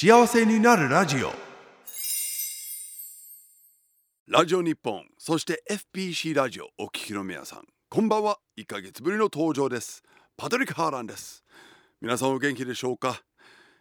幸せになるラジオ。ラジオ日本そして FPC ラジオお聞きの皆さんこんばんは。1ヶ月ぶりの登場です。パトリック・ハーランです。皆さんお元気でしょうか？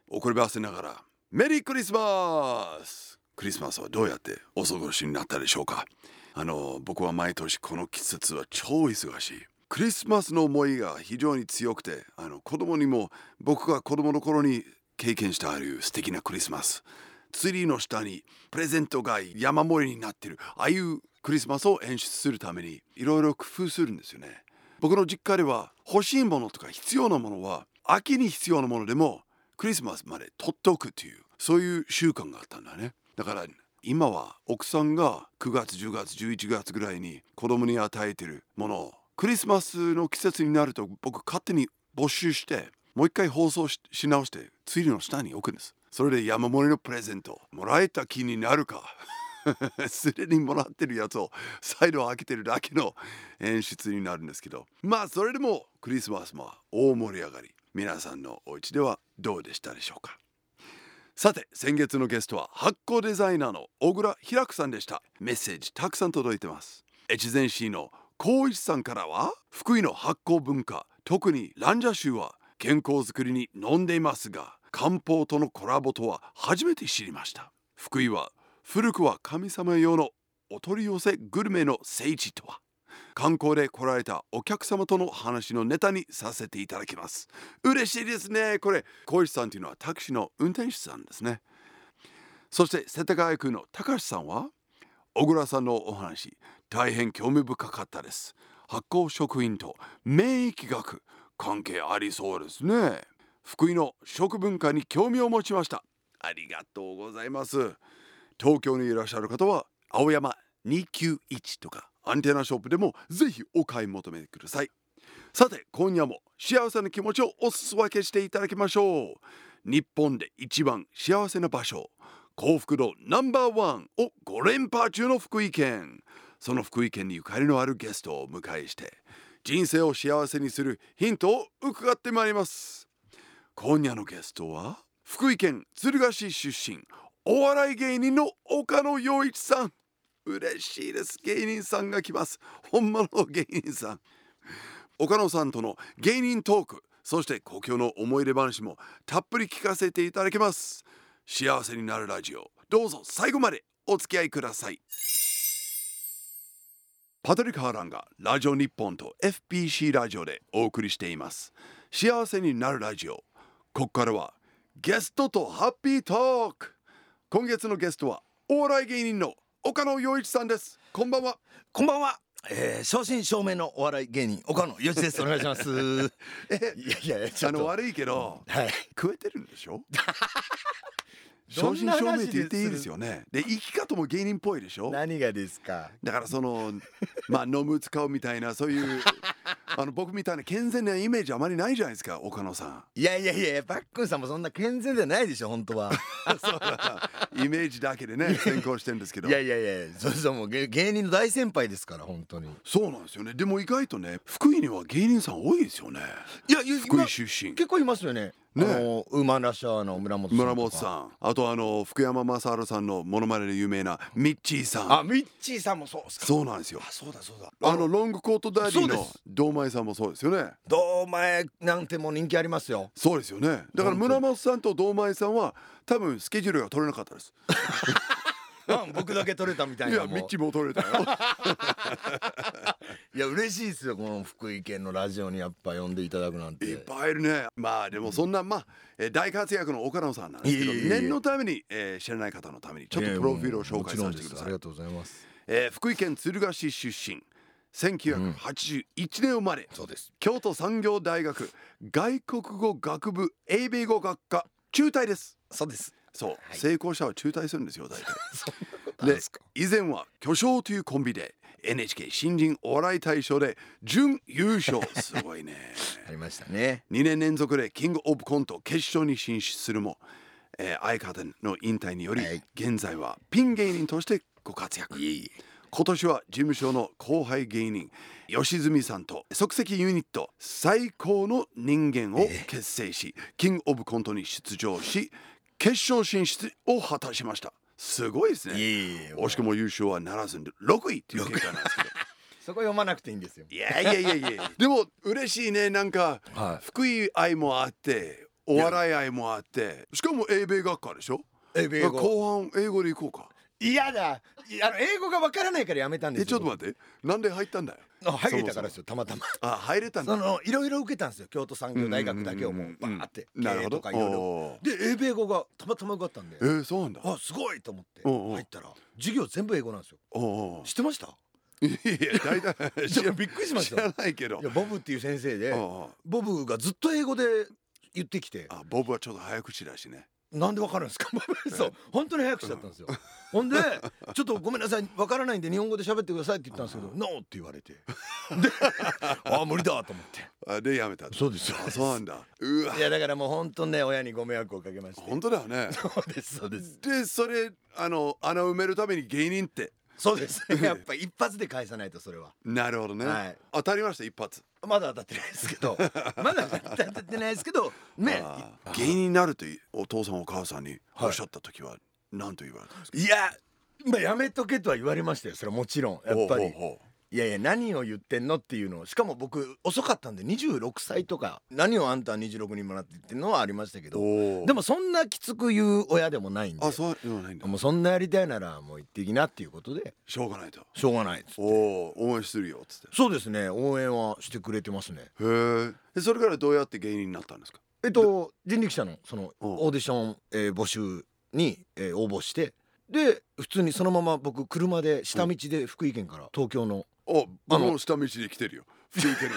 遅ればせながらメリークリスマス！クリスマスはどうやってお過ごしになったでしょうか？あの僕は毎年この季節は超忙しい。クリスマスの思いが非常に強くてあの子供にも僕が子供の頃に経験したある素敵なクリスマス。ツリーの下にプレゼントが山盛りになっているああいうクリスマスを演出するためにいろいろ工夫するんですよね。僕の実家では欲しいものとか必要なものは秋に必要なものでもクリスマスまで取っておくというそういう習慣があったんだね。だから今は奥さんが9月10月11月ぐらいに子供に与えているものをクリスマスの季節になると僕勝手に募集してもう一回放送し直してツリーの下に置くんです。それで山盛りのプレゼントもらえた気になるか。すでにもらってるやつを再度開けてるだけの演出になるんですけど。まあそれでもクリスマスも大盛り上がり。皆さんのお家ではどうでしたでしょうか。さて先月のゲストは発酵デザイナーの小倉平久さんでした。メッセージたくさん届いてます。越前市の光一さんからは福井の発酵文化特にランジャ州は健康づくりに飲んでいますが漢方とのコラボとは初めて知りました。福井は古くは神様用のお取り寄せグルメの聖地とは。観光で来られたお客様との話のネタにさせていただきます。嬉しいですね。これ小石さんというのはタクシーの運転手さんですね。そして世田谷区の高橋さんは小倉さんのお話大変興味深かったです。発酵食品と免疫学。関係ありそうですね。福井の食文化に興味を持ちました。ありがとうございます。東京にいらっしゃる方は青山291とかアンテナショップでもぜひお買い求めください。さて今夜も幸せな気持ちをおす分けしていただきましょう。日本で一番幸せな場所幸福度ナンバーワンを5連覇中の福井県。その福井県にゆかりのあるゲストをお迎えして人生を幸せにするヒントを伺ってまいります。今夜のゲストは福井県敦賀市出身お笑い芸人の岡野陽一さん。嬉しいです。芸人さんが来ます。本物の芸人さん。岡野さんとの芸人トークそして故郷の思い出話もたっぷり聞かせていただきます。幸せになるラジオどうぞ最後までお付き合いください。パトリック・ハーランがラジオ日本と FPC ラジオでお送りしています幸せになるラジオここからはゲストとハッピートーク今月のゲストはお笑い芸人の岡野陽一さんですこんばんはこんばんは。えー、正真正銘のお笑い芸人岡野よしです。お願いします。えいやいやちょっとあの悪いけどはい。食えてるんでしょ？正真正銘って言っていいですよね。で生き方も芸人っぽいでしょ？何がですか？だからその まあ飲む使うみたいなそういう あの僕みたいな健全なイメージあまりないじゃないですか岡野さん。いやいやいやパックンさんもそんな健全ではないでしょ本当は。そうだ。イメージだけでね先行してるんですけど。いやいやいやそうそうもう芸芸人の大先輩ですから本当に。そうなんですよね。でも意外とね福井には芸人さん多いですよね。いや福今井出身。結構いますよね。ね。あのウーマンラッシャーの村本さん。村本さん。あとあの福山雅治さんのモノマネで有名なミッチーさん。あミッチーさんもそうですか。そうなんですよ。あそうだそうだ。あのロングコートダディの堂前さんもそうですよね。堂前なんてもう人気ありますよ。そうですよね。だから村本さんと堂前さんは多分スケジュールが取れなかったですうん僕だけ取れたみたいいなもうやミッチも取れたよ。いや嬉しいですよこの福井県のラジオにやっぱ呼んでいただくなんて。いっぱいいるね。まあでもそんなまあえー大活躍の岡野さんなんですけどいえいえいえ。念のためにえー知らない方のためにちょっとプロフィールを紹介させてください。ありがとうございます。えー福井県敦賀市出身。1981年生まれ。そうです。京都産業大学外国語学部英米語学科中退です。そうですそう、はい。成功者は中退するんですよ大体。で以前は巨匠というコンビで NHK 新人お笑い大賞で準優勝。すごいね。ありましたね。2年連続でキングオブコント決勝に進出するも、えー相方の引退により、はい。現在はピン芸人としてご活躍。今年は事務所の後輩芸人吉住さんと即席ユニット最高の人間を結成し、キングオブコントに出場し決勝進出を果たしました。すごいですね。惜しくも優勝はならずに6位っていう結果なんですけど。そこ読まなくていいんですよ。いやいやいやいや。でも嬉しいね。なんかは福井愛もあってお笑い愛もあって。しかも英米学科でしょ？英語。後半英語で行こうか嫌だ。いやあの英語がわからないからやめたんですよ。えちょっと待って。なんで入ったんだよあ入れたからですよたまたま。あ入れたんだ。そのいろいろ受けたんですよ京都産業大学だけをもうバーってなるほど。経営とかいろいろ。おで英米語がたまたま受かったんで。ーえー、そうなんだ。あすごいと思っておうおう。入ったら授業全部英語なんですよ。おうおう。知ってました？いやいや大体ちょっとびっくりしまし知たらないけど。いやボブっていう先生でおうおう。ボブがずっと英語で言ってきて。あボブはちょっと早口だしねなんでわかるんですか？そう本当に早口だったんですよ。ほんでちょっとごめんなさいわからないんで日本語で喋ってくださいって言ったんですけど「ノー」って言われて。で あ無理だと思って。あでやめたそうですよ。あそうなんだ。うわいやだからもう本当ね親にご迷惑をかけまして本当だよねそうです。そうですでそれあの穴埋めるために芸人ってそうです。ねやっぱ一発で返さないとそれは。なるほどね、はい。当たりました一発。まだ当たってないですけど。まだ当たってないですけどね。芸人になるとお父さんお母さんにおっしゃった時は何と言われたんですか、いやまあやめとけとは言われましたよ。それはもちろん。やっぱり。ほうほうほいやいや何を言ってんのっていうのをしかも僕遅かったんで26歳とか何をあんたは26にもなって言ってんのはありましたけうどでもそんなきつく言う親でもないんであそういうのないんだ。もうそんなやりたいならもう行ってきなっていうことでしょうがないと。しょうがないっつって。おお応援するよっつって。そうですね応援はしてくれてますね。へえでそれからどうやって芸人になったんですか？えっと人力車のそのうんオーディション、えー募集に、えー応募してで普通にそのまま僕車で下道で福井県から東京のおあの下道で来てるよ。福井県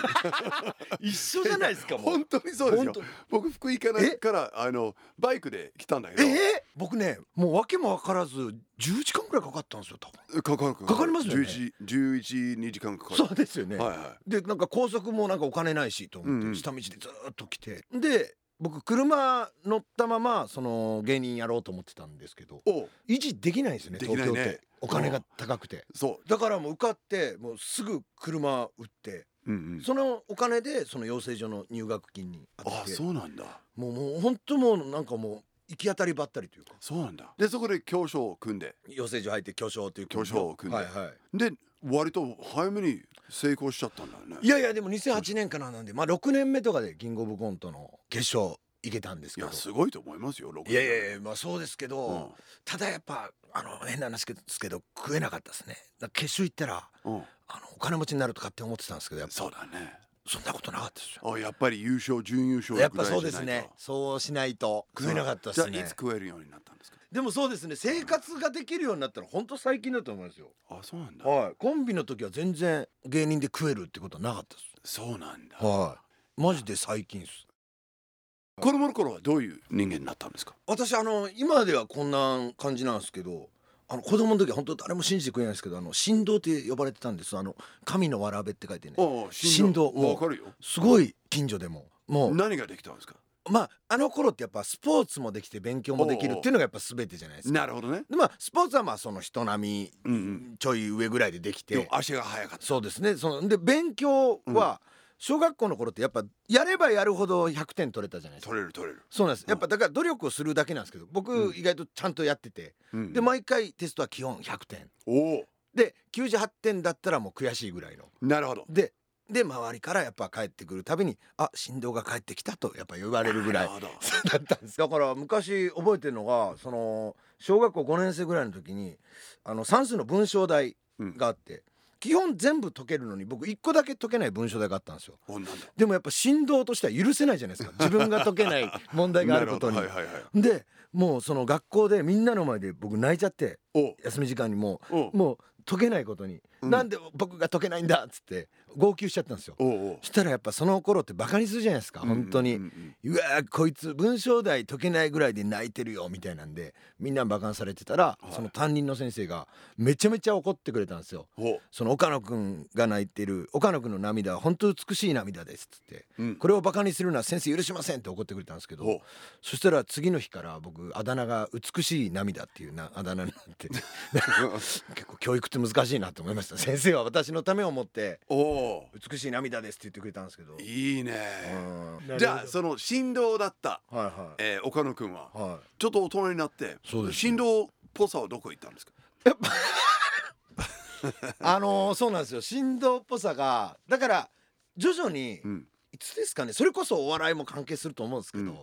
に一緒じゃないですか本当にそうですよ。僕福井からえからあのバイクで来たんだけど。え？ー、僕ねもう訳も分からず10時間くらいかかったんですよ多分。かかるかかりますよね。11 11 2時間かかる。そうですよね、はいはでなんか高速もなんかお金ないしと思って、うんうん。下道でずーっと来て。で僕車乗ったままその芸人やろうと思ってたんですけど維持できないんですね。東京ってお金が高くて。そだからもう受かってもうすぐ車売って。う、うんうん、そのお金でその養成所の入学金に当あて。てそうなんだ。もうもう本当もうなんかもう行き当たりばったりというか。そうなんだ。でそこで教書を組んで。養成所入って巨匠という巨匠を組んで。はいはい。で割と早めに成功しちゃったんだよね。いやいやでも2008年からなんでまあ6年目とかでキングオブコントの決勝行けたんですいけど。やすごいと思いますよ6いやいやいやまあそうですけど、うん。ただやっぱあの変な話ですけど食えなかったですね。決勝行ったらうん、あのお金持ちになるとかって思ってたんですけどやっぱそうだね。そんなことなかったですよ。あやっぱり優勝準優勝やっぱそうですね。そうしないと食えなかったですね。じゃあいつ食えるようになったんですか？でもそうですね生活ができるようになったら本当最近だと思いますよ。あそうなんだ、はい。コンビの時は全然芸人で食えるってことはなかったです。そうなんだ、はい。マジで最近です子供の頃は。どういう人間になったんですか？私あの今ではこんな感じなんですけどあの子供の時は本当誰も信じてくれないんですけどあの神道って呼ばれてたんです。あの神のわらべって書いてね。ああ振動もうわかるよ。すごい近所でも。もう。何ができたんですか？まああの頃ってやっぱスポーツもできて勉強もできるっていうのがやっぱ全てじゃないですか。なるほどね。でまあスポーツはまあその人並うんうん。みちょい上ぐらいでできて。でも足が速かった。そうですね。そので勉強は小学校の頃ってやっぱやればやるほど100点取れたじゃないですか。取れる取れる、そうなんです。やっぱだから努力をするだけなんですけど僕うん。意外とちゃんとやっててうんで毎回テストは基本100点。おお。で98点だったらもう悔しいぐらいの。なるほど。でで周りからやっぱ帰ってくるたびに「あ振動が帰ってきた」とやっぱ言われるぐらいなるほど。だったんですだから昔覚えてるのがその小学校5年生ぐらいの時にあの算数の文章題があって、基本全部解けるのに僕1個だけ解けない文章題があったんですよ。で？もやっぱ振動としては許せないじゃないですか。自分が解けない問題があることに。はいはいはいでもうその学校でみんなの前で僕泣いちゃってお。休み時間にもお。うもう解けないことに、うんなんで僕が解けないんだっつって号泣しちゃったんですよ。そしたらやっぱその頃ってバカにするじゃないですか本当に、うわーこいつ文章題解けないぐらいで泣いてるよみたいなんでみんなバカにされてたら、はい。その担任の先生がめちゃめちゃ怒ってくれたんですよ。その岡野くんが泣いてる岡野くんの涙は本当美しい涙ですっつって。うん。これをバカにするのは先生許しませんって怒ってくれたんですけどおそしたら次の日から僕あだ名が美しい涙っていうなあだ名になって 結構教育って難しいなと思いましたした。先生は私のためを思っておお。美しい涙ですって言ってくれたんですけど。いいね。うん。じゃあその振動だった、はいはえー岡野くんはいはい。ちょっと大人になってそうです振動っぽさはどこ行ったんですか？あのーそうなんですよ。振動っぽさがだから徐々に、うん。いつですかねそれこそお笑いも関係すると思うんですけど、うん。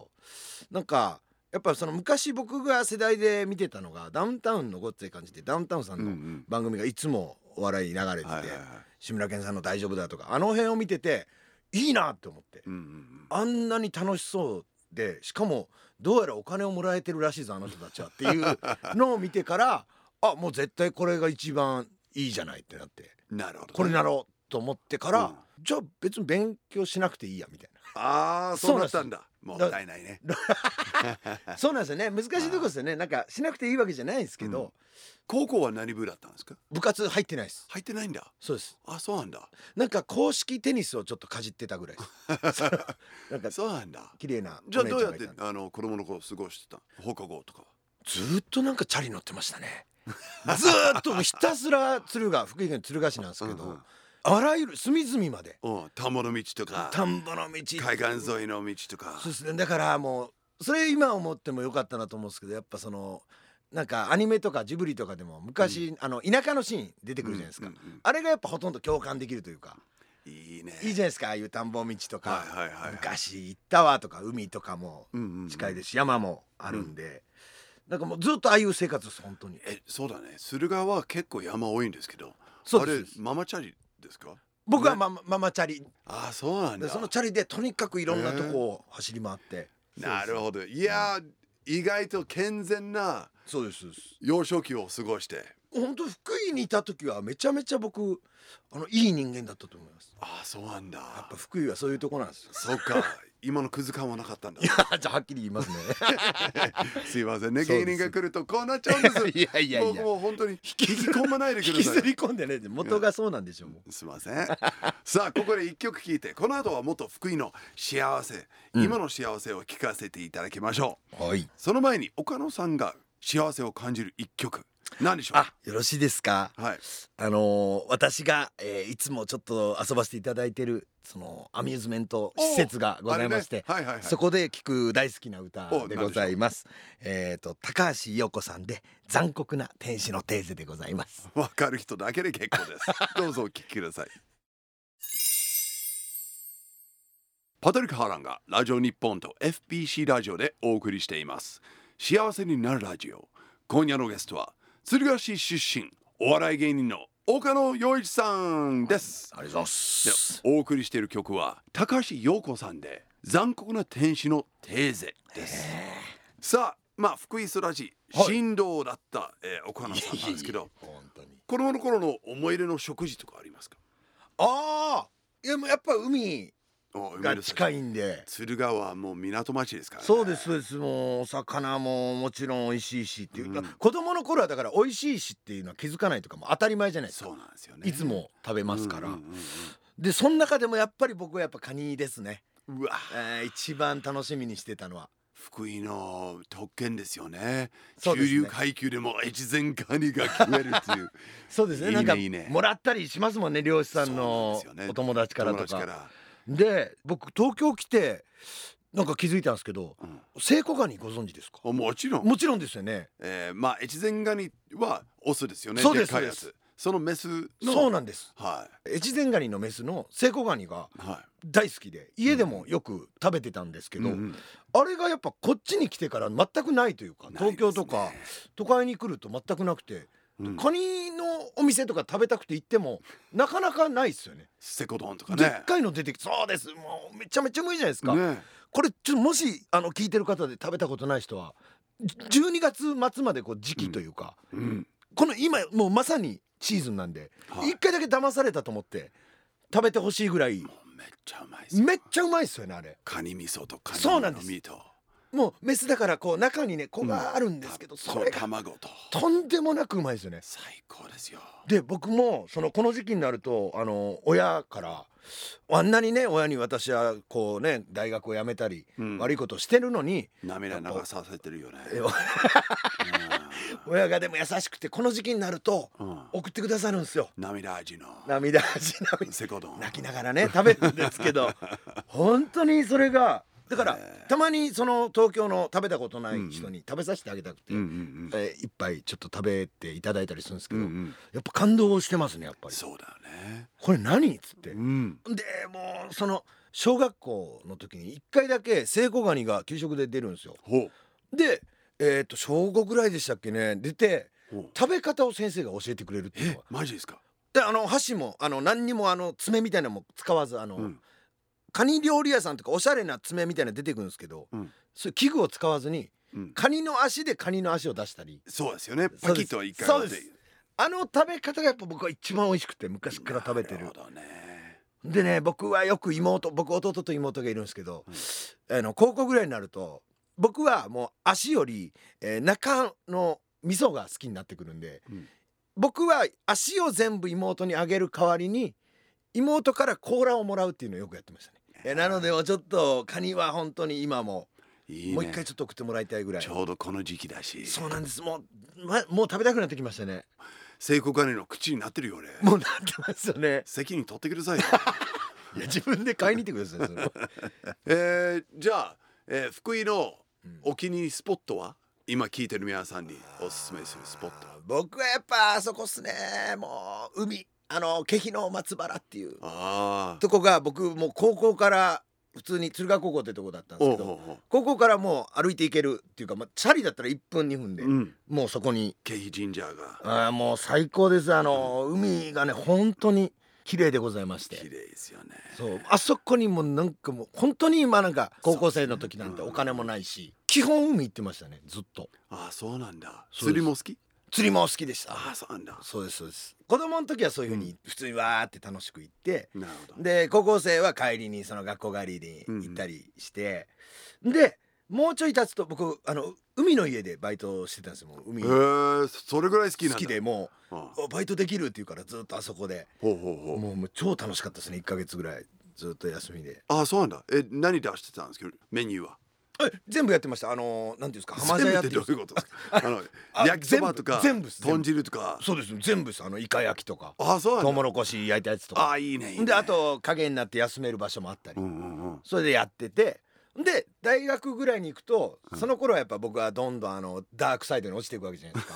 なんかやっぱその昔僕が世代で見てたのがダウンタウンのごっつい感じでダウンタウンさんの番組がいつもお笑いに流れてて、はいはいはい志村けんさんの「大丈夫だ」とかあの辺を見てていいなって思って。うんうんあんなに楽しそうでしかもどうやらお金をもらえてるらしいぞあの人たちはっていう のを見てからあもう絶対これが一番いいじゃないってなって。うんなるほどね、これなろうと思ってから、うん。じゃあ別に勉強しなくていいやみたいああそうなったんだ。もったいないね。な そうなんですよね。難しいとこですよね。なんかしなくていいわけじゃないんですけど、うん。高校は何部だったんですか？部活入ってないです。入ってないんだ。そうです。あそうなんだ。なんか公式テニスをちょっとかじってたぐらい なんかそうなんだ。綺麗なじゃあどうやってあの子供の頃過ごしてた放課後とか。はずーっとなんかチャリ乗ってましたね。ずーっとひたすら敦賀福井県敦賀市なんですけど、うんうんあらゆる隅々まで。うん田んぼの道とか。田んぼの道。海岸沿いの道とか。そうですね。だからもうそれ今思ってもよかったなと思うんですけどやっぱそのなんかアニメとかジブリとかでも昔、あの田舎のシーン出てくるじゃないですか、うんうんうんあれがやっぱほとんど共感できるというか。いいね。いいじゃないですか。ああいう田んぼ道とか、はいはいはいはい。昔行ったわとか海とかもうんうんうん。近いですし、山もあるんで、なんかもうずっとああいう生活です本当に。えそうだね。駿河は結構山多いんですけど。あれそうです。ママチャリですか？ね僕はママママチャリ。あそうなんだ。でそのチャリでとにかくいろんなとこを走り回って、なるほど。いやー意外と健全なそうです。幼少期を過ごして本当福井にいた時はめちゃめちゃ僕あのいい人間だったと思います。あそうなんだ。やっぱ福井はそういうとこなんですよ。そっか。今のクズ感はなかったんだ。い やじゃあはっきり言いますね。すいませんね。芸人が来るとこうなっちゃうんです。いやいやいや。僕もう本当に引き込まないでください。引きずり込んでね元がそうなんでしょう。すいません。さあここで一曲聴いてこの後はもっと福井の幸せ、うん。今の幸せを聞かせていただきましょう。はい。その前に岡野さんが幸せを感じる一曲何でしょう？あよろしいですか？はい。あのー私が、えーいつもちょっと遊ばせていただいてるそのアミューズメント施設がございまして、ね。はいはいはい。そこで聴く大好きな歌でございます。えっ、と高橋洋子さんで残酷な天使のテーゼでございます。わかる人だけで結構です。どうぞお聞きください。パトリック・ハーランがラジオ日本と FPC ラジオでお送りしています。幸せになるラジオ。今夜のゲストは鶴ヶ市出身お笑い芸人の岡野陽一さんです。ありがとうございます。でお送りしている曲は高橋洋子さんで残酷な天使のテーゼです。さあまあ福井育ちはい振動だった、えー岡野さんなんですけど子供の頃の思い出の食事とかありますか？ああいやもうやっぱ海が近いいんで。敦賀はもう港町ですから、ね、そうですそうです。もうお魚ももちろん美味しいしっていう。か、うん。子供の頃はだから美味しいしっていうのは気づかないとかも当たり前じゃないですか。そうなんですよね。いつも食べますから、うんうんでその中でもやっぱり僕はやっぱカニですね、うんうんうわ。えー一番楽しみにしてたのは。福井の特権ですよね。ね。中流階級でも越前カニが食えるっていう。そうですね。いいねなんかもらったりしますもんね漁師さんのお友達からとかで僕東京来てなんか気づいたんですけどうん。セイコガニご存知ですか？あもちろん、もちろんですよね。えー、まあ越前ガニはオスですよねそうですっかいやつ。そのメスの。そうなんです。は越前ガニのメスのセイコガニがい。は大好きで家でもよく食べてたんですけい、ど、うんうん。あれがやっぱこっちに来てから全くないというかないですね。東京とか都会に来ると全くなくて、うん。カニのお店とか食べたくて行ってもなかなかないですよね。セコドンとかね。でっかいの出てきてそうです。もうめちゃめちゃうまいじゃないですか。ね。これちょっともしあの聞いてる方で食べたことない人はじ12月末までこう時期というか、うん。この今もうまさにシーズンなんではい。一、回だけ騙されたと思って食べてほしいぐらい。めっちゃうまいですよ。めっちゃうまいですよねあれ。カニ味噌とカニそうなんです。のミートもうメスだからこう中にね子があるんですけど、たそれが卵と。とんでもなくうまいですよね。最高ですよ。で僕もそのこの時期になるとあの親からあんなにね親に私はこうね大学を辞めたり、うん。悪いことしてるのに涙流させてるよね。親がでも優しくてこの時期になるとうん。送ってくださるんですよ。涙味の。涙味涙セコ丼。泣きながらね食べるんですけど 本当にそれがだからたまにその東京の食べたことない人に食べさせてあげたくて、うんうんえー一杯ちょっと食べていただいたりするんですけど、うんうん。やっぱ感動してますねやっぱり。そうだよね。これ何っつって。う、ん。でもうその小学校の時に1回だけセイコガニが給食で出るんですよ。でえっ、と小5ぐらいでしたっけね。出て食べ方を先生が教えてくれるっていうえのが。マジですか？であの箸もあの何にもあの爪みたいなのも使わずあの、うんカニ料理屋さんとかおしゃれな爪みたいなの出てくるんですけど、うん。そういう器具を使わずにうん。カニの足でカニの足を出したり。そうですよね。パキッと一回そうです。あの食べ方がやっぱ僕は一番美味しくて昔から食べてる。なるほどね。でね僕はよく妹僕弟と妹がいるんですけど、あの高校ぐらいになると僕はもう足より、えー中の味噌が好きになってくるんで、うん。僕は足を全部妹にあげる代わりに妹から甲羅をもらうっていうのをよくやってましたね。えーなのでちょっとカニは本当に今もいいね。もう一回ちょっと送ってもらいたいぐらい。ちょうどこの時期だし。そうなんです。もう、ま、もう食べたくなってきましたね。聖子カニの口になってるよ俺もうなってますよね。責任取ってくださいよ。いや自分で買いに行ってくださいそ えーじゃあ、えー福井のうんお気に入りスポットは？今聞いてる皆さんにおすすめするスポット。僕はやっぱあそこっすね。もう海あの気比の松原っていう。とこが僕もう高校から普通に敦賀高校ってとこだったんですけど高校からもう歩いていけるっていうか、まあ、チャリだったら1分2分で、うん。もうそこに。京肥神社が。あーもう最高です。あの海がね本当に綺麗でございまして。綺麗ですよね。そう。あそこにもなんかもう本当に今なんか高校生の時なんてお金もないし、基本海行ってましたねずっと。ああそうなんだ。釣りも好き？釣りも好きでした。ああそうなんだ。そうですそうです。子供の時はそういうふうに普通にわーって楽しく行って、なるほど。で高校生は帰りにその学校帰りに行ったりして、でもうちょい経つと僕あの海の家でバイトしてたんですよ。もう海。へえそれぐらい好きなんだ。好きでもうあバイトできるって言うからずっとあそこで。ほうほうほう。もうもう超楽しかったですね。1ヶ月ぐらいずっと休みで。ああそうなんだ。え何出してたんですけどメニューは。え全部やってました。あのなんていうんですか浜茶屋ってどういうことですか？あのあ焼きそばとか全部豚汁とか。そうです。全部あのイカ焼きとか。ああそうトウモロコシ焼いたやつとあか。あいいねであと影になって休める場所もあったり。それでやってて。で大学ぐらいに行くとその頃はやっぱ僕はどんどんあのダークサイドに落ちていくわけじゃないです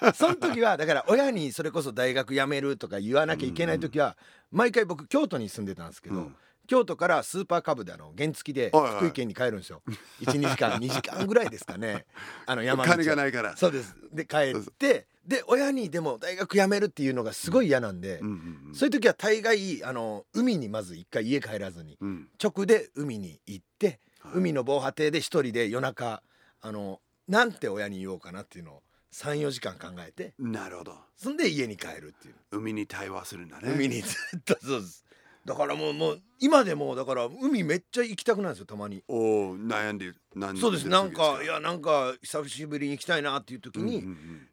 か。その時はだから親にそれこそ大学辞めるとか言わなきゃいけない時は毎回僕京都に住んでたんですけど、うん京都からスーパーカブであの原付で福井県に帰るんですよ。12時間2時間ぐらいですかね。あの山道を。金がないから。そうです。で帰ってで親にでも大学辞めるっていうのがすごい嫌なんで、うんうんうん。そういう時は大概あの海にまず一回家帰らずにうん。直で海に行って、はい。海の防波堤で一人で夜中あのなんて親に言おうかなっていうのを34時間考えてなるほど。そんで家に帰るっていう、海に対話するんだね。海にずっとそうですだからもうもう今でもだから海めっちゃ行きたくなるんですよたまに。おお悩んでる悩んでるそうです。なんか時いやなんか久しぶりに行きたいなっていう時に、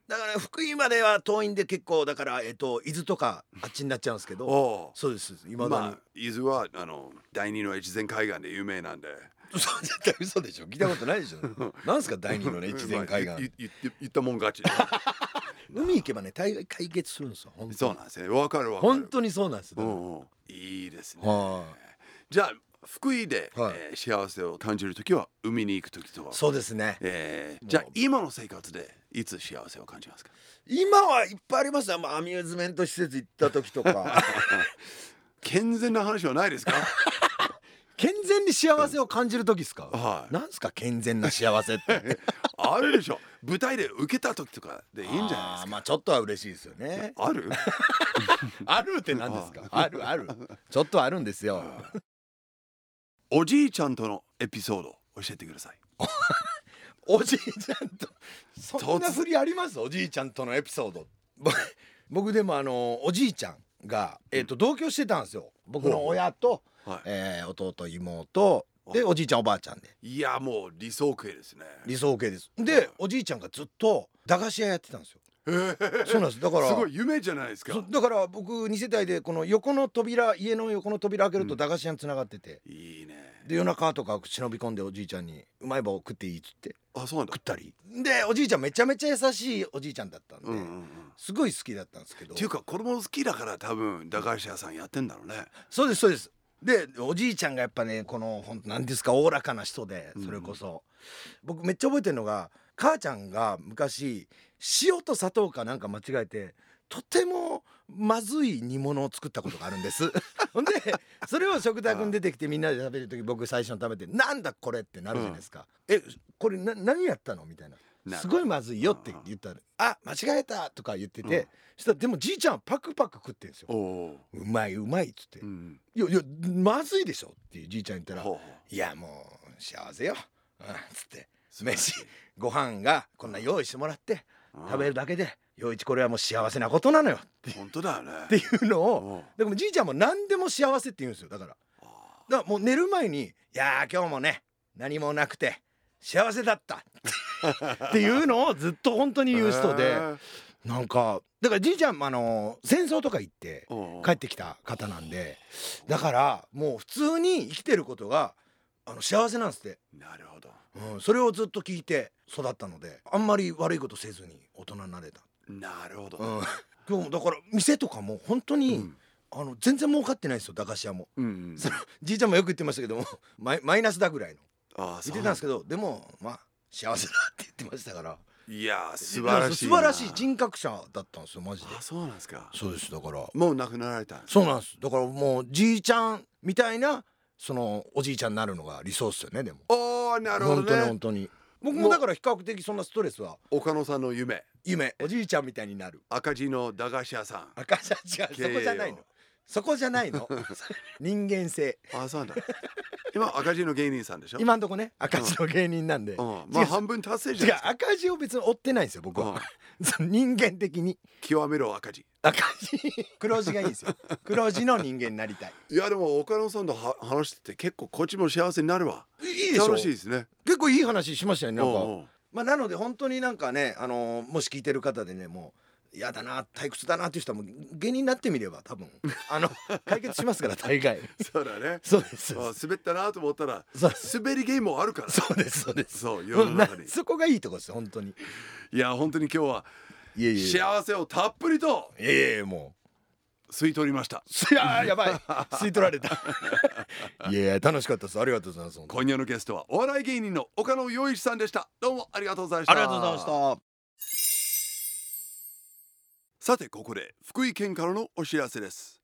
だから福井までは遠いんで結構だからえっと伊豆とかあっちになっちゃうんですけどおそうです。今おだに、まあ伊豆はあの第二の越前海岸で有名なんで。そう絶対嘘でしょ。聞いたことないでしょ。なんすか第二のね越前海まあ岸言ったもん勝ち 海行けばね大概解決するんですよ本当に。そうなんですね。わかるわかる。本当にそうなんですよ、うんうん。いいですね。はじゃあ福井で、はい。えー幸せを感じる時は海に行く時とは？そうですね。えーじゃあ今の生活でいつ幸せを感じますか？今はいっぱいありますよ、まあ、アミューズメント施設行った時とか。健全な話はないですか？健全に幸せを感じる時ですか？はい。なんすか健全な幸せって。あるでしょ。舞台で受けた時とかでいいんじゃないですか？まあちょっとは嬉しいですよね。ある？あるって何ですか？あるある。ちょっとあるんですよ。おじいちゃんとのエピソード教えてください。おじいちゃんとそんなふりあります？おじいちゃんとのエピソード。ぼ僕でもあのおじいちゃんが、えー、と同居してたんですよ。僕の親と、はい。えー弟妹。でおじいちゃんおばあちゃんで。いやもう理想系ですね。理想系です。はい。でおじいちゃんがずっと駄菓子屋やってたんですよ。そうなんです。だから すごい夢じゃないですか。だから僕2世帯でこの横の扉家の横の扉開けるとうん。駄菓子屋につながってて、いいね。で夜中とか忍び込んでおじいちゃんに「うまい棒食っていい?」っつって。あそうなんだ。食ったり。でおじいちゃんめちゃめちゃ優しいおじいちゃんだったんで、うんうんうん。すごい好きだったんですけど。っていうか子供好きだから多分駄菓子屋さんやってんだろうね。そうですそうですでおじいちゃんがやっぱねこのほんと何ですかおおらかな人でそれこそ、僕めっちゃ覚えてるのが母ちゃんが昔塩と砂糖かなんか間違えてとてもまずい煮物を作ったことがあるんです。ほんでそれを食卓に出てきてみんなで食べる時僕最初に食べて「なんだこれ」ってなるじゃないですか「えこれな何やったの?」みたいななすごいまずいよって言ったら「あ間違えた」とか言ってて、うん。そしたらでもじいちゃんはパクパク食ってんですよ。うまいうまいっつって、ー、うん、いやいやまずいでしょっていうじいちゃん言ったらほうほ「いやもう幸せよ」うんつって。飯ご飯がこんな用意してもらってう食べるだけで陽一これはもう幸せなことなのよって。本当だよね。っていうのをうん。でもじいちゃんも何でも幸せって言うんですよだから。だからもう寝る前に「いやー今日もね何もなくて幸せだった」っていうのをずっと本当に言う人へでーなんかだからじいちゃんもあの戦争とか行って帰ってきた方なんでだからもう普通に生きてることがあの幸せなんですって、なるほど。うん、それをずっと聞いて育ったのであんまり悪いことせずに大人になれた、なるほど、うん、今日もだから店とかも本当に、うん。あの全然儲かってないんですよ駄菓子屋も。うんうん。そのじいちゃんもよく言ってましたけどもマイマイナスだぐらいのああ言ってたんですけどでもまあ幸せだって言ってましたから。いやー素晴らしい素晴らしい人格者だったんですよマジで。あそうなんですか。そうですだから。もう亡くなられたそうなんです。だからもうじいちゃんみたいなそのおじいちゃんになるのが理想っすよねでも。おーなるほど本当にね本当に。僕もだから比較的そんなストレスは岡野さんの夢。夢おじいちゃんみたいになる。赤字の駄菓子屋さん。赤じゃ違うそこじゃないのそこじゃないの。人間性。あそうなんだ。今赤字の芸人さんでしょ？今んとこね赤字の芸人なんで、うん、まあ半分達成じゃ違ない赤字を別に追ってないんですよ僕は、その人間的に。極めろ赤字。赤字。黒字がいいんですよ。黒字の人間になりたい。いやでも岡野さんとは話してて結構こっちも幸せになるわ。いいでしょ。楽しいですね。結構いい話しましたよねなんか、うんうん。まあ、なので本当になんかね、あのーもし聞いてる方でねもう嫌だな退屈だなっていう人はもう芸人になってみれば多分。あの解決しますから大概。そうだね。そうです。あ滑ったなと思ったら滑り芸もあるから。そうですそうです。そう世の中に。な そこがいいとこですよ本当に。いや本当に今日はいえい幸せをたっぷりといえいえも吸い取りました。ういやーやばい。吸い取られた。いや楽しかったです。ありがとうございます今夜のゲストはお笑い芸人の岡野陽一さんでした。どうもありがとうございました。ありがとうございましたさてここで福井県からのお知らせです。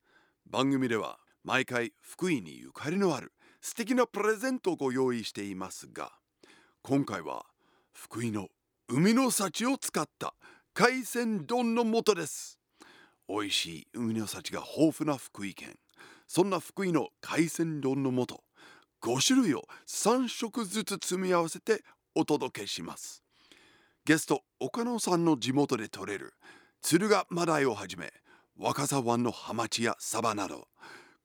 番組では毎回福井にゆかりのある素敵なプレゼントをご用意していますが今回は福井の海の幸を使った海鮮丼の素です。美味しい海の幸が豊富な福井県。そんな福井の海鮮丼の素5種類を3食ずつ積み合わせてお届けします。ゲスト岡野さんの地元で採れる敦賀マダイをはじめ若狭湾のハマチやサバなど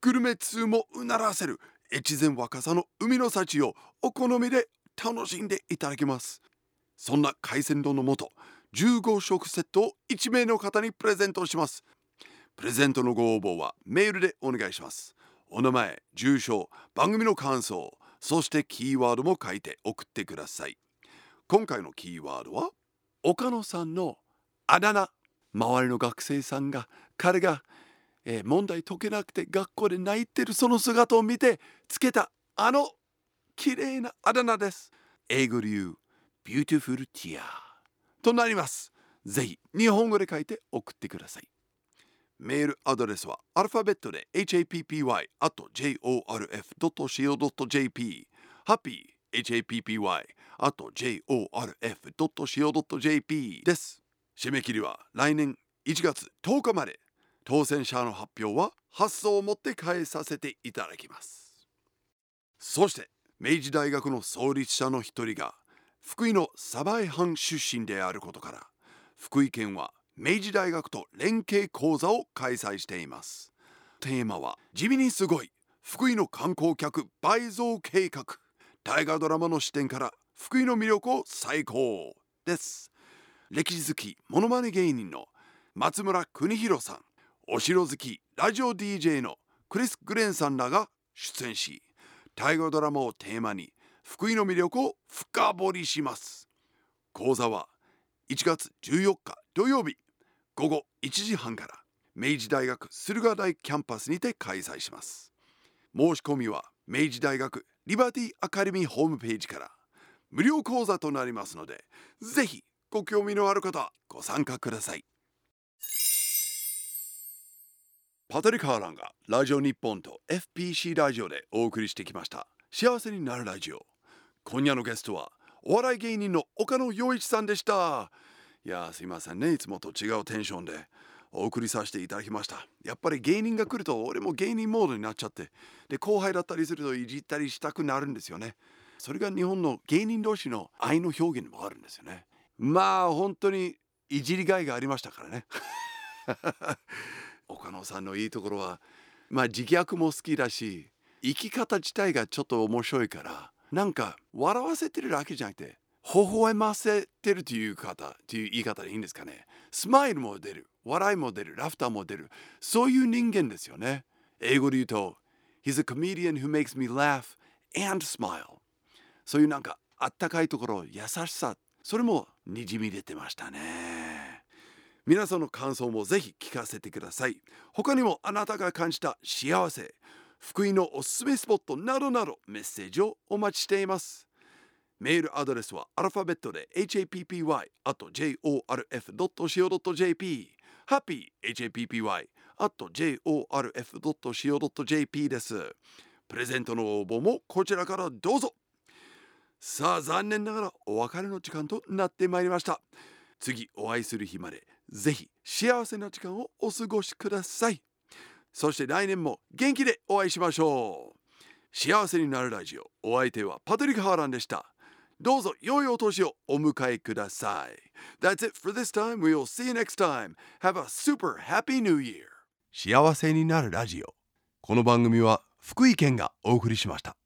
グルメ通もうならせる越前若狭の海の幸をお好みで楽しんでいただけます。そんな海鮮丼の素15食セットを1名の方にプレゼントします。プレゼントのご応募はメールでお願いします。お名前住所番組の感想そしてキーワードも書いて送ってください。今回のキーワードは岡野さんのあだ名。周りの学生さんが彼が、えー問題解けなくて学校で泣いてるその姿を見てつけたあの綺麗なあだ名です。英語で言う Beautiful Tear となります。ぜひ日本語で書いて送ってください。メールアドレスはアルファベットで happy.jorf.co.jp happy happy.jorf.co.jp です。締め切りは来年1月10日まで。当選者の発表は発送をもって返させていただきます。そして明治大学の創立者の一人が福井の鯖江藩出身であることから福井県は明治大学と連携講座を開催しています。テーマは地味にすごい福井の観光客倍増計画。大河ドラマの視点から福井の魅力を最高です。歴史好きモノマネ芸人の松村邦弘さんお城好きラジオ DJ のクリス・グレンさんらが出演し大河ドラマをテーマに福井の魅力を深掘りします。講座は1月14日土曜日午後1時半から明治大学駿河台キャンパスにて開催します。申し込みは明治大学リバティアカデミーホームページから。無料講座となりますのでぜひご興味のある方ご参加ください。パトリック・ハーランがラジオ日本と FPC ラジオでお送りしてきました。幸せになるラジオ。今夜のゲストはお笑い芸人の岡野陽一さんでした。いやすいませんね。いつもと違うテンションでお送りさせていただきました。やっぱり芸人が来ると俺も芸人モードになっちゃって。で後輩だったりするといじったりしたくなるんですよね。それが日本の芸人同士の愛の表現でもあるんですよね。まあ本当にいじりがいがありましたからね。岡野さんのいいところはまあ自虐も好きだし生き方自体がちょっと面白いからなんか笑わせてるだけじゃなくて微笑ませてるという方という言い方でいいんですかね。スマイルも出る笑いも出るラフターも出るそういう人間ですよね。英語で言うと He's a comedian who makes me laugh and smile そういうなんかあったかいところ優しさそれもにじみ出てましたね。皆さんの感想もぜひ聞かせてください。他にもあなたが感じた幸せ福井のおすすめスポットなどなどメッセージをお待ちしています。メールアドレスはアルファベットで happy あと jorf.co.jp happy happy あと jorf.co.jp です。プレゼントの応募もこちらからどうぞ。さあ残念ながらお別れの時間となってまいりました。次お会いする日までぜひ幸せな時間をお過ごしください。そして来年も元気でお会いしましょう。幸せになるラジオお相手はパトリック・ハーランでした。どうぞ良いお年をお迎えください。That's it for this time. We'll see you next time. Have a super happy new year. 幸せになるラジオ。この番組は福井県がお送りしました。